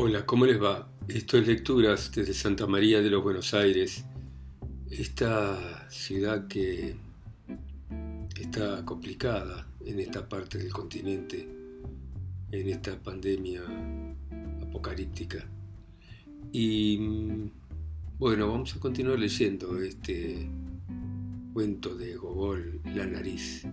Hola, ¿cómo les va? Esto es Lecturas desde Santa María de los Buenos Aires, esta ciudad que está complicada en esta parte del continente, en esta pandemia apocalíptica. Y bueno, vamos a continuar leyendo este cuento de Gogol, La nariz,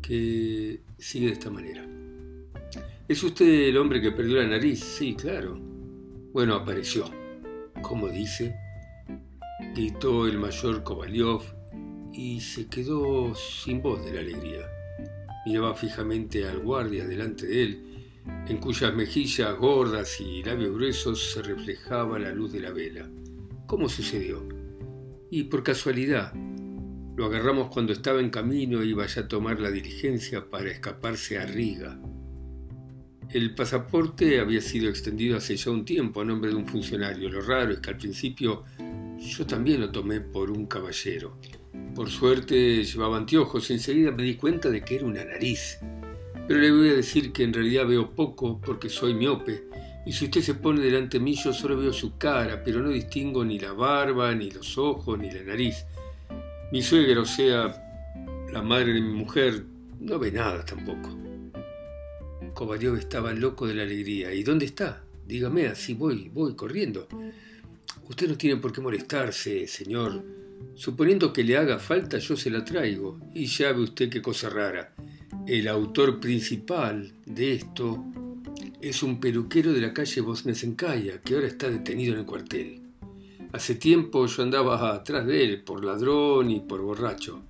que sigue de esta manera. ¿Es usted el hombre que perdió la nariz? Sí, claro. Bueno, apareció. ¿Cómo dice? Gritó el mayor Kovalyov y se quedó sin voz de la alegría. Miraba fijamente al guardia delante de él, en cuyas mejillas gordas y labios gruesos se reflejaba la luz de la vela. ¿Cómo sucedió? Y por casualidad, lo agarramos cuando estaba en camino y iba a tomar la diligencia para escaparse a Riga. El pasaporte había sido extendido hace ya un tiempo a nombre de un funcionario. Lo raro es que al principio yo también lo tomé por un caballero. Por suerte llevaba anteojos, enseguida me di cuenta de que era una nariz. Pero le voy a decir que en realidad veo poco porque soy miope. Y si usted se pone delante de mí, yo solo veo su cara, pero no distingo ni la barba, ni los ojos, ni la nariz. Mi suegra, o sea, la madre de mi mujer, no ve nada tampoco. Kovalyov estaba loco de la alegría. ¿Y dónde está? Dígame, así voy, voy corriendo. Usted no tiene por qué molestarse, señor. Suponiendo que le haga falta, yo se la traigo. Y ya ve usted qué cosa rara. El autor principal de esto es un peluquero de la calle Bosnesenkaya, que ahora está detenido en el cuartel. Hace tiempo yo andaba atrás de él, por ladrón y por borracho.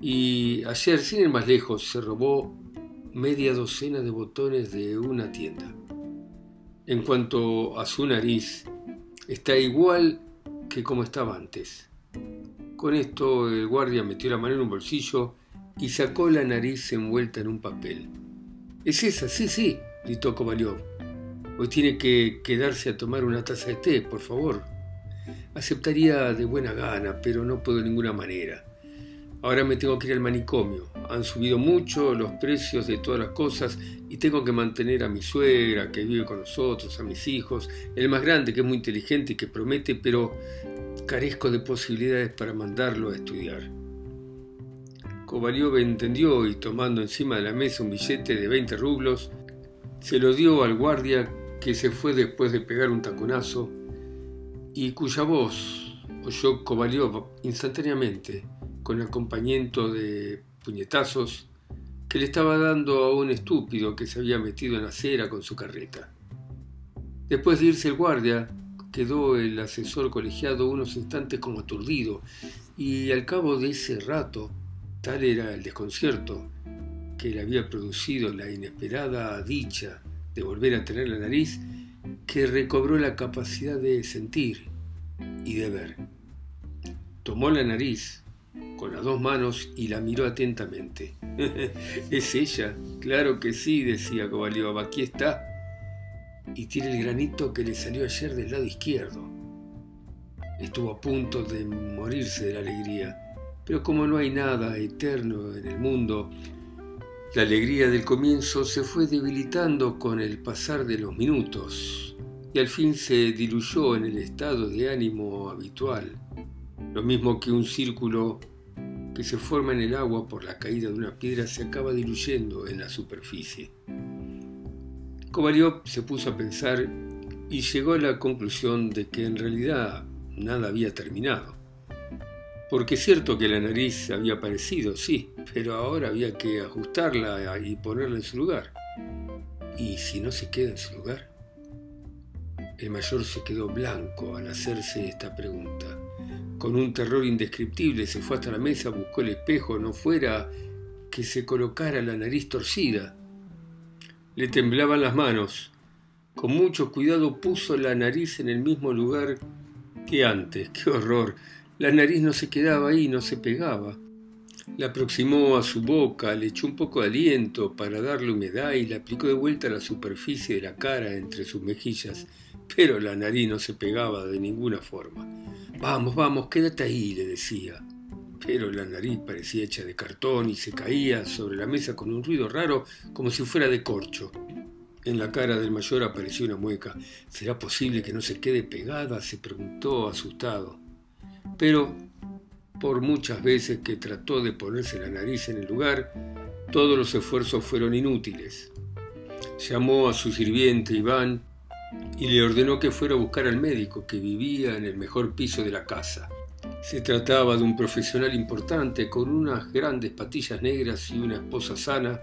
Y ayer, sin ir más lejos, se robó media docena de botones de una tienda. En cuanto a su nariz, está igual que como estaba antes. Con esto el guardia metió la mano en un bolsillo y sacó la nariz envuelta en un papel. Es esa, sí, sí, gritó Kovalyov. Hoy tiene que quedarse a tomar una taza de té, por favor. Aceptaría de buena gana, pero no puedo de ninguna manera. Ahora me tengo que ir al manicomio. Han subido mucho los precios de todas las cosas y tengo que mantener a mi suegra que vive con nosotros, a mis hijos, el más grande que es muy inteligente y que promete, pero carezco de posibilidades para mandarlo a estudiar. Kovalyov entendió y tomando encima de la mesa un billete de 20 rublos, se lo dio al guardia que se fue después de pegar un taconazo y cuya voz oyó Kovalyov instantáneamente con acompañamiento de puñetazos que le estaba dando a un estúpido que se había metido en la acera con su carreta. Después de irse el guardia, quedó el asesor colegiado unos instantes como aturdido, y al cabo de ese rato, tal era el desconcierto que le había producido la inesperada dicha de volver a tener la nariz, que recobró la capacidad de sentir y de ver. Tomó la nariz, con las dos manos y la miró atentamente. es ella, claro que sí, decía Kovalyov, aquí está. Y tiene el granito que le salió ayer del lado izquierdo. Estuvo a punto de morirse de la alegría, pero como no hay nada eterno en el mundo, la alegría del comienzo se fue debilitando con el pasar de los minutos y al fin se diluyó en el estado de ánimo habitual, lo mismo que un círculo que se forma en el agua por la caída de una piedra se acaba diluyendo en la superficie. Kovalyov se puso a pensar y llegó a la conclusión de que en realidad nada había terminado. Porque es cierto que la nariz había aparecido, sí, pero ahora había que ajustarla y ponerla en su lugar. ¿Y si no se queda en su lugar? El mayor se quedó blanco al hacerse esta pregunta. Con un terror indescriptible se fue hasta la mesa, buscó el espejo, no fuera que se colocara la nariz torcida. Le temblaban las manos. Con mucho cuidado puso la nariz en el mismo lugar que antes. ¡Qué horror! La nariz no se quedaba ahí, no se pegaba. La aproximó a su boca, le echó un poco de aliento para darle humedad y la aplicó de vuelta a la superficie de la cara entre sus mejillas, pero la nariz no se pegaba de ninguna forma. Vamos, vamos, quédate ahí, le decía. Pero la nariz parecía hecha de cartón y se caía sobre la mesa con un ruido raro como si fuera de corcho. En la cara del mayor apareció una mueca. ¿Será posible que no se quede pegada? se preguntó asustado. Pero, por muchas veces que trató de ponerse la nariz en el lugar, todos los esfuerzos fueron inútiles. Llamó a su sirviente Iván y le ordenó que fuera a buscar al médico que vivía en el mejor piso de la casa. Se trataba de un profesional importante con unas grandes patillas negras y una esposa sana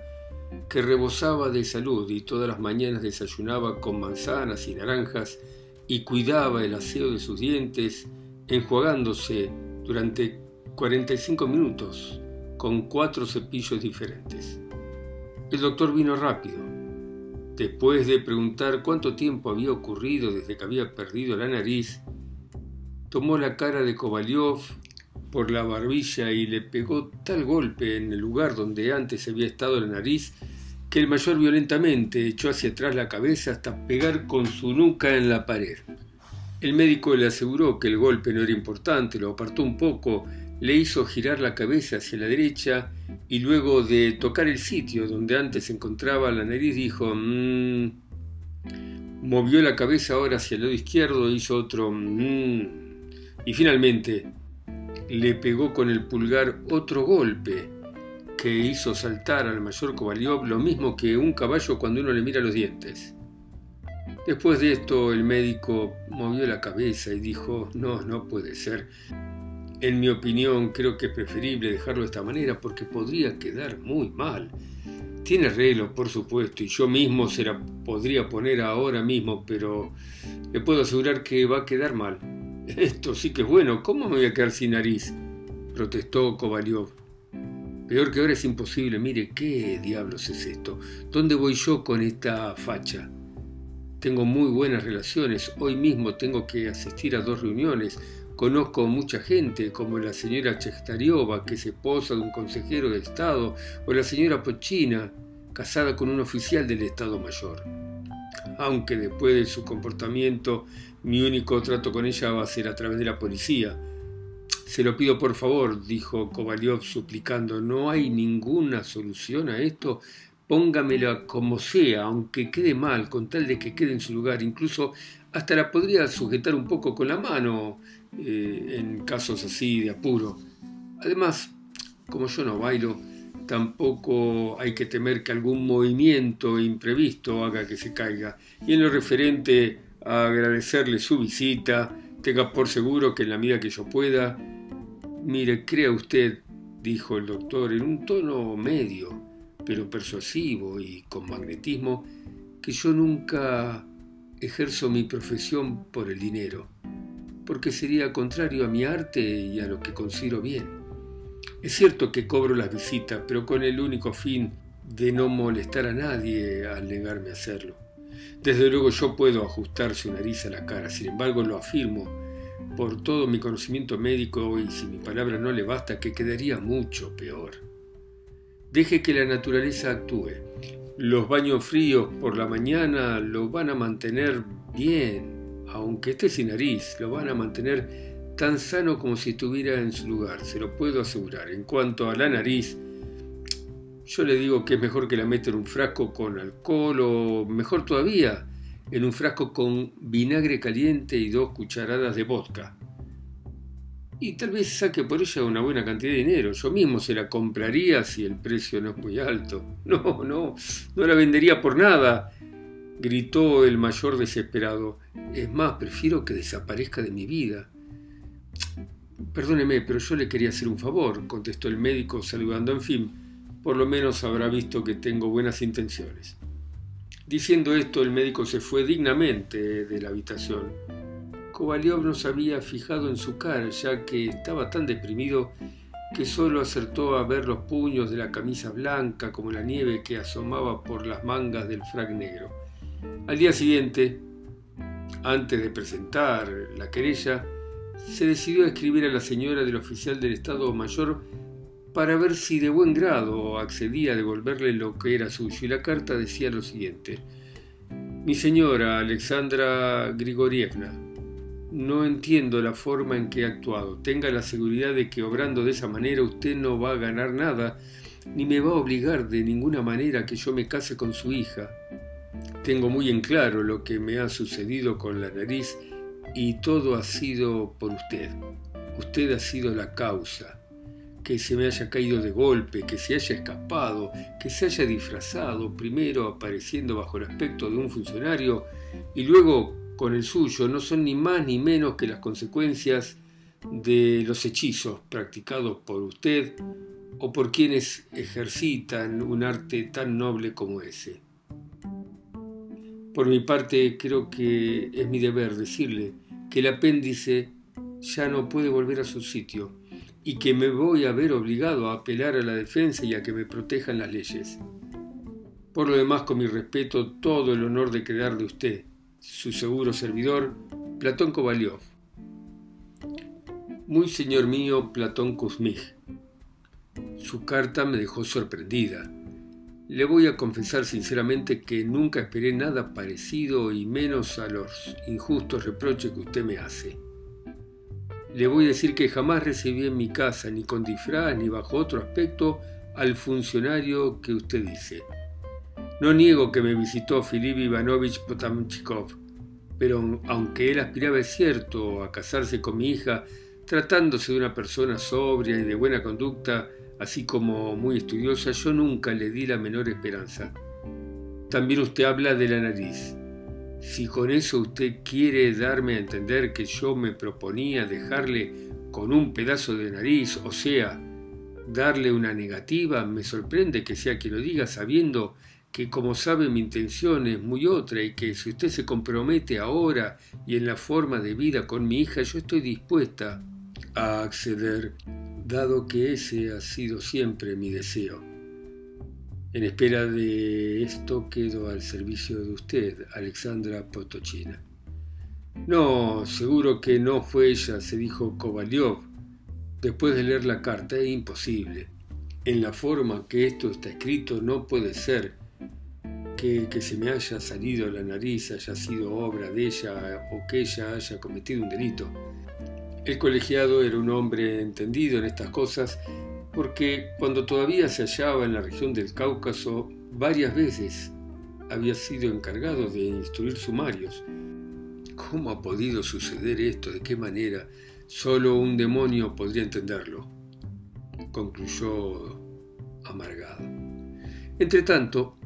que rebosaba de salud y todas las mañanas desayunaba con manzanas y naranjas y cuidaba el aseo de sus dientes enjuagándose durante 45 minutos con cuatro cepillos diferentes. El doctor vino rápido. Después de preguntar cuánto tiempo había ocurrido desde que había perdido la nariz, tomó la cara de Kovalyov por la barbilla y le pegó tal golpe en el lugar donde antes había estado la nariz que el mayor violentamente echó hacia atrás la cabeza hasta pegar con su nuca en la pared. El médico le aseguró que el golpe no era importante, lo apartó un poco, le hizo girar la cabeza hacia la derecha y luego de tocar el sitio donde antes se encontraba la nariz dijo mmm. Movió la cabeza ahora hacia el lado izquierdo, hizo otro mmm. Y finalmente le pegó con el pulgar otro golpe que hizo saltar al mayor Kovalyov lo mismo que un caballo cuando uno le mira los dientes. Después de esto el médico movió la cabeza y dijo, no, no puede ser. En mi opinión creo que es preferible dejarlo de esta manera porque podría quedar muy mal. Tiene arreglo, por supuesto, y yo mismo se la podría poner ahora mismo, pero le puedo asegurar que va a quedar mal. Esto sí que es bueno, ¿cómo me voy a quedar sin nariz? protestó Kovalyov. Peor que ahora es imposible, mire, ¿qué diablos es esto? ¿Dónde voy yo con esta facha? Tengo muy buenas relaciones, hoy mismo tengo que asistir a dos reuniones, conozco mucha gente, como la señora Chestariova, que es esposa de un consejero de Estado, o la señora Pochina, casada con un oficial del Estado Mayor. Aunque después de su comportamiento, mi único trato con ella va a ser a través de la policía. Se lo pido por favor, dijo Kovalyov suplicando, no hay ninguna solución a esto póngamela como sea, aunque quede mal, con tal de que quede en su lugar. Incluso hasta la podría sujetar un poco con la mano eh, en casos así de apuro. Además, como yo no bailo, tampoco hay que temer que algún movimiento imprevisto haga que se caiga. Y en lo referente a agradecerle su visita, tenga por seguro que en la medida que yo pueda, mire, crea usted, dijo el doctor en un tono medio, pero persuasivo y con magnetismo, que yo nunca ejerzo mi profesión por el dinero, porque sería contrario a mi arte y a lo que considero bien. Es cierto que cobro las visitas, pero con el único fin de no molestar a nadie al negarme a hacerlo. Desde luego yo puedo ajustar su nariz a la cara, sin embargo lo afirmo por todo mi conocimiento médico y si mi palabra no le basta, que quedaría mucho peor. Deje que la naturaleza actúe. Los baños fríos por la mañana lo van a mantener bien, aunque esté sin nariz, lo van a mantener tan sano como si estuviera en su lugar, se lo puedo asegurar. En cuanto a la nariz, yo le digo que es mejor que la meta en un frasco con alcohol o mejor todavía, en un frasco con vinagre caliente y dos cucharadas de vodka y tal vez saque por ella una buena cantidad de dinero. Yo mismo se la compraría si el precio no es muy alto. No, no, no la vendería por nada, gritó el mayor desesperado. Es más, prefiero que desaparezca de mi vida. Perdóneme, pero yo le quería hacer un favor, contestó el médico saludando. En fin, por lo menos habrá visto que tengo buenas intenciones. Diciendo esto, el médico se fue dignamente de la habitación. Kovalyov no se había fijado en su cara, ya que estaba tan deprimido que solo acertó a ver los puños de la camisa blanca como la nieve que asomaba por las mangas del frac negro. Al día siguiente, antes de presentar la querella, se decidió a escribir a la señora del oficial del Estado Mayor para ver si de buen grado accedía a devolverle lo que era suyo, y la carta decía lo siguiente. Mi señora Alexandra Grigorievna, no entiendo la forma en que he actuado. Tenga la seguridad de que obrando de esa manera usted no va a ganar nada, ni me va a obligar de ninguna manera que yo me case con su hija. Tengo muy en claro lo que me ha sucedido con la nariz y todo ha sido por usted. Usted ha sido la causa. Que se me haya caído de golpe, que se haya escapado, que se haya disfrazado, primero apareciendo bajo el aspecto de un funcionario y luego con el suyo, no son ni más ni menos que las consecuencias de los hechizos practicados por usted o por quienes ejercitan un arte tan noble como ese. Por mi parte, creo que es mi deber decirle que el apéndice ya no puede volver a su sitio y que me voy a ver obligado a apelar a la defensa y a que me protejan las leyes. Por lo demás, con mi respeto, todo el honor de quedar de usted, su seguro servidor, Platón Kovalyov. Muy señor mío, Platón Kuzmich. Su carta me dejó sorprendida. Le voy a confesar sinceramente que nunca esperé nada parecido y menos a los injustos reproches que usted me hace. Le voy a decir que jamás recibí en mi casa, ni con disfraz, ni bajo otro aspecto, al funcionario que usted dice. No niego que me visitó Filip Ivanovich Potamchikov, pero aunque él aspiraba, es cierto, a casarse con mi hija, tratándose de una persona sobria y de buena conducta, así como muy estudiosa, yo nunca le di la menor esperanza. También usted habla de la nariz. Si con eso usted quiere darme a entender que yo me proponía dejarle con un pedazo de nariz, o sea, darle una negativa, me sorprende que sea quien lo diga sabiendo que como sabe mi intención es muy otra y que si usted se compromete ahora y en la forma de vida con mi hija, yo estoy dispuesta a acceder dado que ese ha sido siempre mi deseo. En espera de esto quedo al servicio de usted, Alexandra Potochina. No, seguro que no fue ella, se dijo Kovalyov. Después de leer la carta, es imposible. En la forma que esto está escrito no puede ser que, se me haya salido la nariz haya sido obra de ella o que ella haya cometido un delito. El colegiado era un hombre entendido en estas cosas porque cuando todavía se hallaba en la región del Cáucaso, varias veces había sido encargado de instruir sumarios. ¿Cómo ha podido suceder esto? ¿De qué manera? Solo un demonio podría entenderlo, concluyó amargado. Entretanto,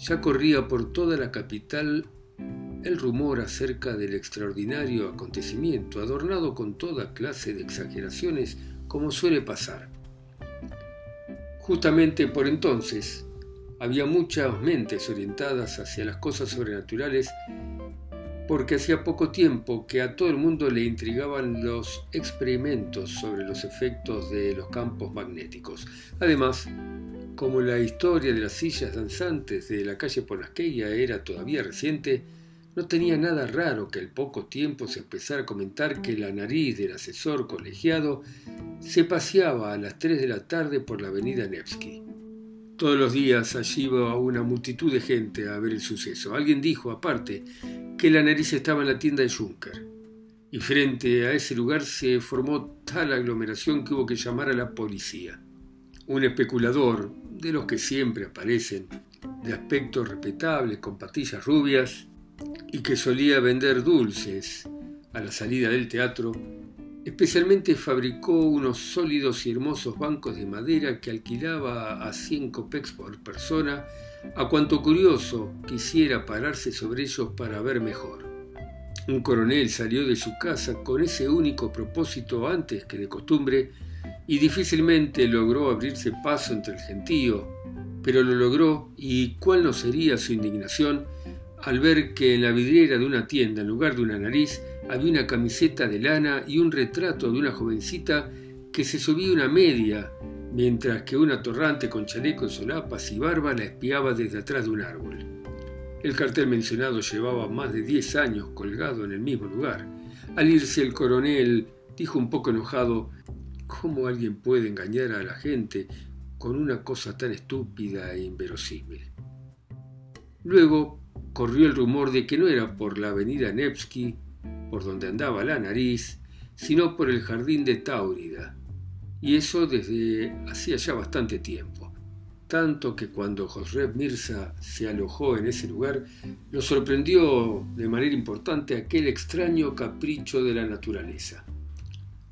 ya corría por toda la capital el rumor acerca del extraordinario acontecimiento, adornado con toda clase de exageraciones, como suele pasar. Justamente por entonces había muchas mentes orientadas hacia las cosas sobrenaturales porque hacía poco tiempo que a todo el mundo le intrigaban los experimentos sobre los efectos de los campos magnéticos. Además, como la historia de las sillas danzantes de la calle Ponasqueya era todavía reciente, no tenía nada raro que al poco tiempo se empezara a comentar que la nariz del asesor colegiado se paseaba a las 3 de la tarde por la avenida Nevsky. Todos los días allí iba una multitud de gente a ver el suceso. Alguien dijo, aparte, que la nariz estaba en la tienda de Juncker. Y frente a ese lugar se formó tal aglomeración que hubo que llamar a la policía. Un especulador, de los que siempre aparecen, de aspecto respetable, con patillas rubias, y que solía vender dulces a la salida del teatro, especialmente fabricó unos sólidos y hermosos bancos de madera que alquilaba a 100 copex por persona a cuanto curioso quisiera pararse sobre ellos para ver mejor. Un coronel salió de su casa con ese único propósito antes que de costumbre y difícilmente logró abrirse paso entre el gentío, pero lo logró y cuál no sería su indignación al ver que en la vidriera de una tienda, en lugar de una nariz, había una camiseta de lana y un retrato de una jovencita que se subía una media, mientras que una torrante con chaleco en solapas y barba la espiaba desde atrás de un árbol. El cartel mencionado llevaba más de diez años colgado en el mismo lugar. Al irse el coronel dijo un poco enojado, ¿cómo alguien puede engañar a la gente con una cosa tan estúpida e inverosímil? Luego corrió el rumor de que no era por la avenida Nevsky, por donde andaba la nariz, sino por el jardín de Táurida, y eso desde hacía ya bastante tiempo. tanto que cuando Josreb Mirza se alojó en ese lugar, lo sorprendió de manera importante aquel extraño capricho de la naturaleza.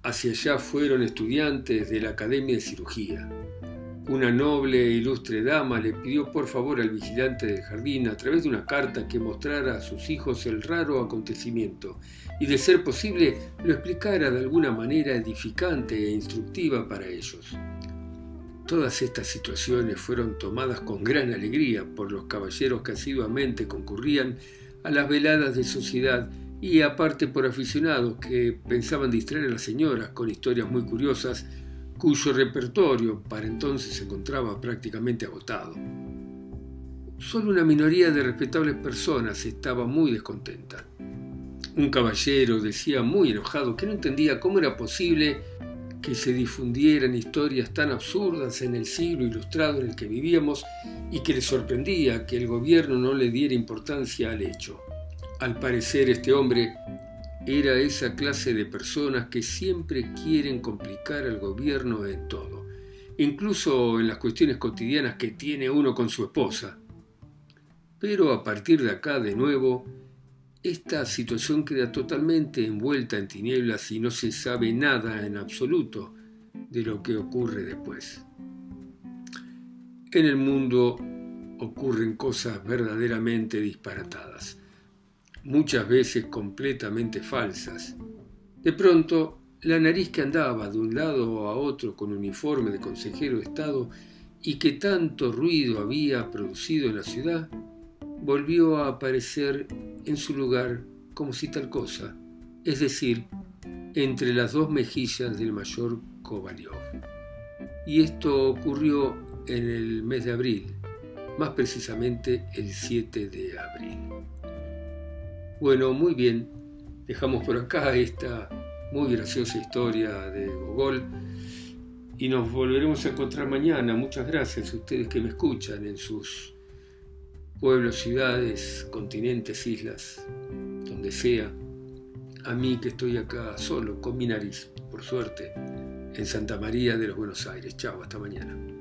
Hacia allá fueron estudiantes de la Academia de Cirugía. Una noble e ilustre dama le pidió por favor al vigilante del jardín, a través de una carta, que mostrara a sus hijos el raro acontecimiento y, de ser posible, lo explicara de alguna manera edificante e instructiva para ellos. Todas estas situaciones fueron tomadas con gran alegría por los caballeros que asiduamente concurrían a las veladas de sociedad y aparte por aficionados que pensaban distraer a las señoras con historias muy curiosas cuyo repertorio para entonces se encontraba prácticamente agotado. Solo una minoría de respetables personas estaba muy descontenta. Un caballero decía muy enojado que no entendía cómo era posible que se difundieran historias tan absurdas en el siglo ilustrado en el que vivíamos y que le sorprendía que el gobierno no le diera importancia al hecho. Al parecer este hombre era esa clase de personas que siempre quieren complicar al gobierno en todo, incluso en las cuestiones cotidianas que tiene uno con su esposa. Pero a partir de acá, de nuevo, esta situación queda totalmente envuelta en tinieblas y no se sabe nada en absoluto de lo que ocurre después. En el mundo ocurren cosas verdaderamente disparatadas muchas veces completamente falsas. De pronto, la nariz que andaba de un lado a otro con uniforme de consejero de Estado y que tanto ruido había producido en la ciudad, volvió a aparecer en su lugar como si tal cosa, es decir, entre las dos mejillas del mayor Kovalyov. Y esto ocurrió en el mes de abril, más precisamente el 7 de abril. Bueno, muy bien. Dejamos por acá esta muy graciosa historia de Gogol y nos volveremos a encontrar mañana. Muchas gracias a ustedes que me escuchan en sus pueblos, ciudades, continentes, islas, donde sea. A mí que estoy acá solo, con mi nariz, por suerte, en Santa María de los Buenos Aires. Chao, hasta mañana.